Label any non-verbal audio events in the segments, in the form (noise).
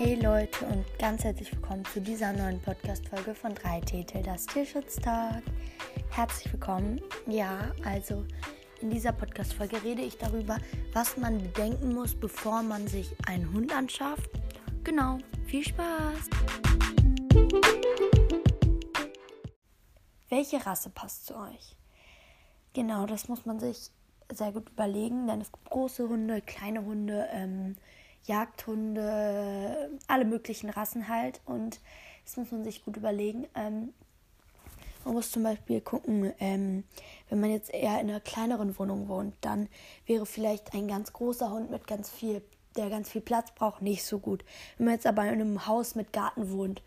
Hey Leute und ganz herzlich willkommen zu dieser neuen Podcast-Folge von 3 Titel, das Tierschutztag. Herzlich willkommen. Ja, also in dieser Podcast-Folge rede ich darüber, was man bedenken muss, bevor man sich einen Hund anschafft. Genau, viel Spaß! Welche Rasse passt zu euch? Genau, das muss man sich sehr gut überlegen, denn es gibt große Hunde, kleine Hunde, ähm, Jagdhunde, alle möglichen Rassen halt. Und das muss man sich gut überlegen. Ähm, man muss zum Beispiel gucken, ähm, wenn man jetzt eher in einer kleineren Wohnung wohnt, dann wäre vielleicht ein ganz großer Hund mit ganz viel, der ganz viel Platz braucht, nicht so gut. Wenn man jetzt aber in einem Haus mit Garten wohnt,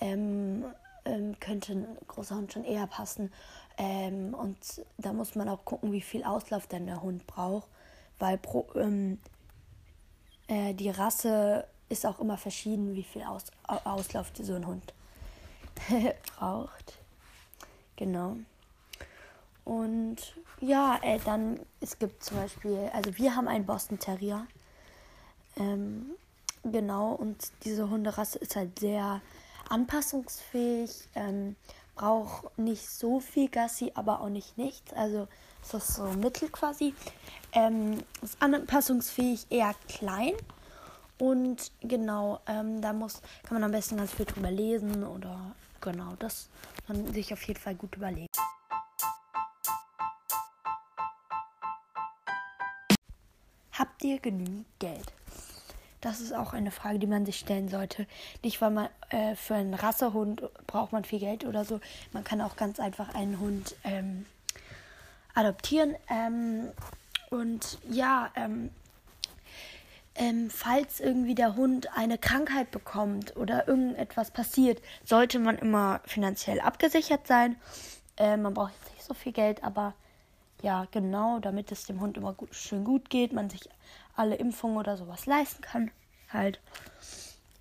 ähm, ähm könnte ein großer Hund schon eher passen. Ähm, und da muss man auch gucken, wie viel Auslauf denn der Hund braucht, weil pro, ähm, äh, die Rasse ist auch immer verschieden, wie viel Aus Auslauf so ein Hund (laughs) braucht. Genau. Und ja, äh, dann, es gibt zum Beispiel, also wir haben einen Boston Terrier. Ähm, genau, und diese Hunderasse ist halt sehr anpassungsfähig, ähm, braucht nicht so viel Gassi, aber auch nicht nichts. Also ist das so mittel quasi. Ähm, ist anpassungsfähig eher klein. Und genau, ähm, da muss, kann man am besten ganz viel drüber lesen oder genau, das man sich auf jeden Fall gut überlegen. Habt ihr genügend Geld? Das ist auch eine Frage, die man sich stellen sollte. Nicht, weil man äh, für einen Rassehund braucht man viel Geld oder so. Man kann auch ganz einfach einen Hund ähm, adoptieren. Ähm, und ja, ähm, ähm, falls irgendwie der Hund eine Krankheit bekommt oder irgendetwas passiert, sollte man immer finanziell abgesichert sein. Äh, man braucht jetzt nicht so viel Geld, aber ja, genau, damit es dem Hund immer gut, schön gut geht, man sich alle Impfungen oder sowas leisten kann. Halt.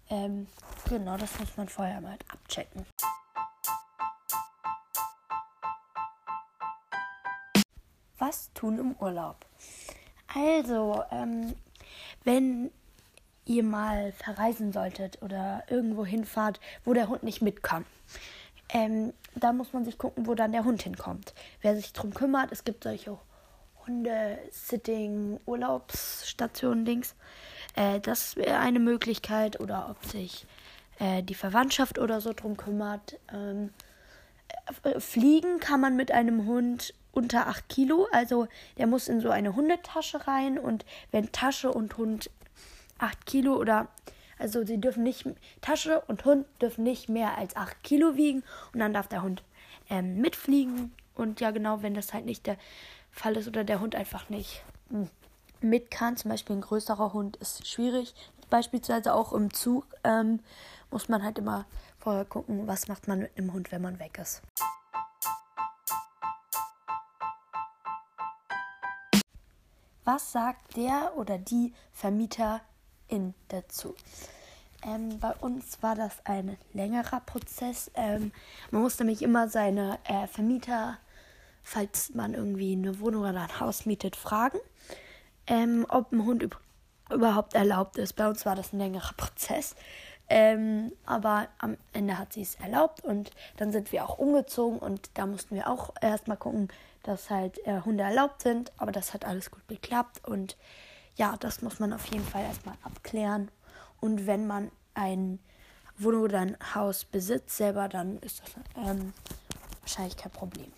Ähm, genau, das muss man vorher mal abchecken. Was tun im Urlaub? Also, ähm, wenn ihr mal verreisen solltet oder irgendwo hinfahrt, wo der Hund nicht mit kann, ähm, da muss man sich gucken, wo dann der Hund hinkommt. Wer sich darum kümmert, es gibt solche Hunde-Sitting, Urlaubsstationen, Dings. Äh, das wäre eine Möglichkeit. Oder ob sich äh, die Verwandtschaft oder so drum kümmert. Ähm, äh, fliegen kann man mit einem Hund unter 8 Kilo. Also der muss in so eine Hundetasche rein und wenn Tasche und Hund 8 Kilo oder also sie dürfen nicht, Tasche und Hund dürfen nicht mehr als 8 Kilo wiegen und dann darf der Hund ähm, mitfliegen. Und ja, genau, wenn das halt nicht der Fall ist oder der Hund einfach nicht hm, mit kann, zum Beispiel ein größerer Hund ist schwierig. Beispielsweise auch im Zug ähm, muss man halt immer vorher gucken, was macht man mit einem Hund, wenn man weg ist. Was sagt der oder die Vermieterin dazu? Ähm, bei uns war das ein längerer Prozess. Ähm, man muss nämlich immer seine äh, Vermieter, falls man irgendwie eine Wohnung oder ein Haus mietet, fragen, ähm, ob ein Hund überhaupt erlaubt ist. Bei uns war das ein längerer Prozess. Ähm, aber am Ende hat sie es erlaubt und dann sind wir auch umgezogen und da mussten wir auch erstmal gucken, dass halt äh, Hunde erlaubt sind. Aber das hat alles gut geklappt und ja, das muss man auf jeden Fall erstmal abklären. Und wenn man ein Wohnung oder ein Haus besitzt selber, dann ist das ähm, wahrscheinlich kein Problem.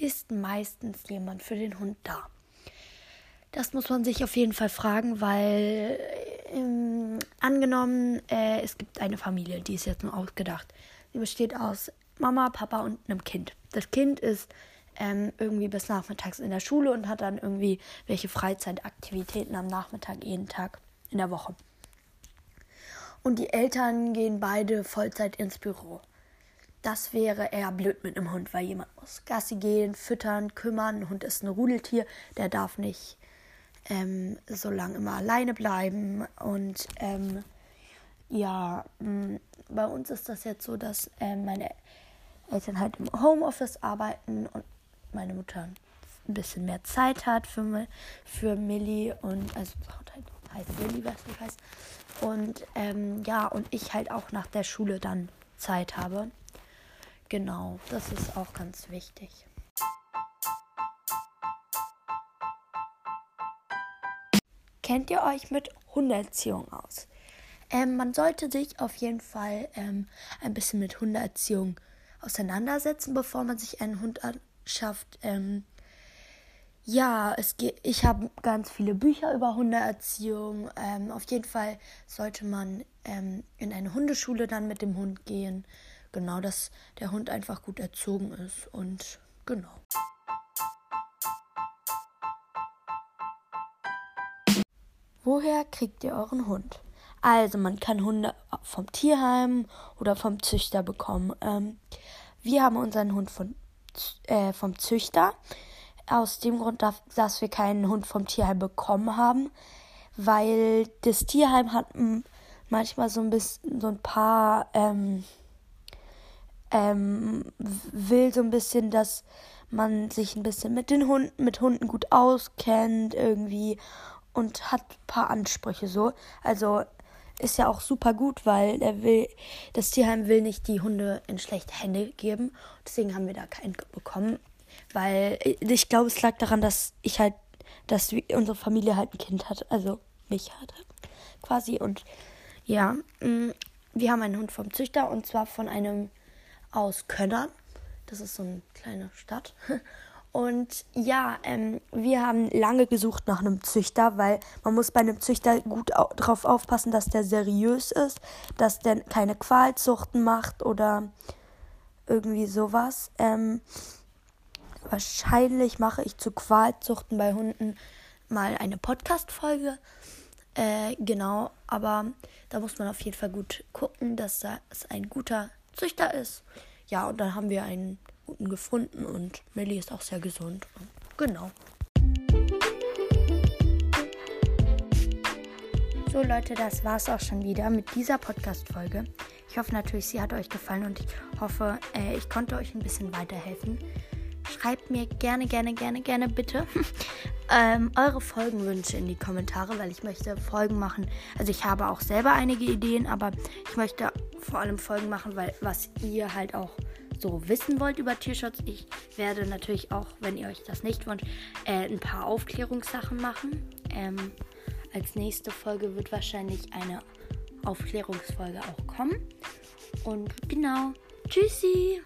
Ist meistens jemand für den Hund da? Das muss man sich auf jeden Fall fragen, weil ähm, angenommen, äh, es gibt eine Familie, die ist jetzt nur ausgedacht. Sie besteht aus Mama, Papa und einem Kind. Das Kind ist ähm, irgendwie bis nachmittags in der Schule und hat dann irgendwie welche Freizeitaktivitäten am Nachmittag jeden Tag in der Woche. Und die Eltern gehen beide Vollzeit ins Büro. Das wäre eher blöd mit einem Hund, weil jemand muss Gassi gehen, füttern, kümmern. Ein Hund ist ein Rudeltier, der darf nicht ähm, so lange immer alleine bleiben. Und ähm, ja, mh, bei uns ist das jetzt so, dass äh, meine Eltern halt im Homeoffice arbeiten und meine Mutter ein bisschen mehr Zeit hat für, für Millie und also heißt Millie, was nicht heißt. Und ähm, ja, und ich halt auch nach der Schule dann Zeit habe. Genau, das ist auch ganz wichtig. Kennt ihr euch mit Hundeerziehung aus? Ähm, man sollte sich auf jeden Fall ähm, ein bisschen mit Hundeerziehung auseinandersetzen, bevor man sich einen Hund anschafft. Ähm, ja, es geht, ich habe ganz viele Bücher über Hundeerziehung. Ähm, auf jeden Fall sollte man ähm, in eine Hundeschule dann mit dem Hund gehen. Genau, dass der Hund einfach gut erzogen ist. Und genau. Woher kriegt ihr euren Hund? Also, man kann Hunde vom Tierheim oder vom Züchter bekommen. Ähm, wir haben unseren Hund von, äh, vom Züchter. Aus dem Grund, dass wir keinen Hund vom Tierheim bekommen haben, weil das Tierheim hat manchmal so ein bisschen, so ein paar, ähm, ähm, will so ein bisschen, dass man sich ein bisschen mit den Hunden, mit Hunden gut auskennt irgendwie und hat ein paar Ansprüche so. Also ist ja auch super gut, weil er will, das Tierheim will nicht die Hunde in schlechte Hände geben. Deswegen haben wir da keinen bekommen. Weil ich glaube, es lag daran, dass ich halt, dass unsere Familie halt ein Kind hat, also mich hatte quasi. Und ja, mm, wir haben einen Hund vom Züchter und zwar von einem aus Könnern. Das ist so eine kleine Stadt. (laughs) Und ja, ähm, wir haben lange gesucht nach einem Züchter, weil man muss bei einem Züchter gut au darauf aufpassen, dass der seriös ist, dass der keine Qualzuchten macht oder irgendwie sowas. Ähm, wahrscheinlich mache ich zu Qualzuchten bei Hunden mal eine Podcast-Folge. Äh, genau, aber da muss man auf jeden Fall gut gucken, dass das ein guter Züchter ist. Ja, und dann haben wir einen guten gefunden und Melly ist auch sehr gesund. Genau. So Leute, das war's auch schon wieder mit dieser Podcast-Folge. Ich hoffe natürlich, sie hat euch gefallen und ich hoffe, äh, ich konnte euch ein bisschen weiterhelfen. Schreibt mir gerne, gerne, gerne, gerne bitte (laughs) ähm, eure Folgenwünsche in die Kommentare, weil ich möchte Folgen machen. Also ich habe auch selber einige Ideen, aber ich möchte vor allem Folgen machen, weil was ihr halt auch so wissen wollt über Tierschutz, ich werde natürlich auch, wenn ihr euch das nicht wünscht, äh, ein paar Aufklärungssachen machen. Ähm, als nächste Folge wird wahrscheinlich eine Aufklärungsfolge auch kommen. Und genau, tschüssi!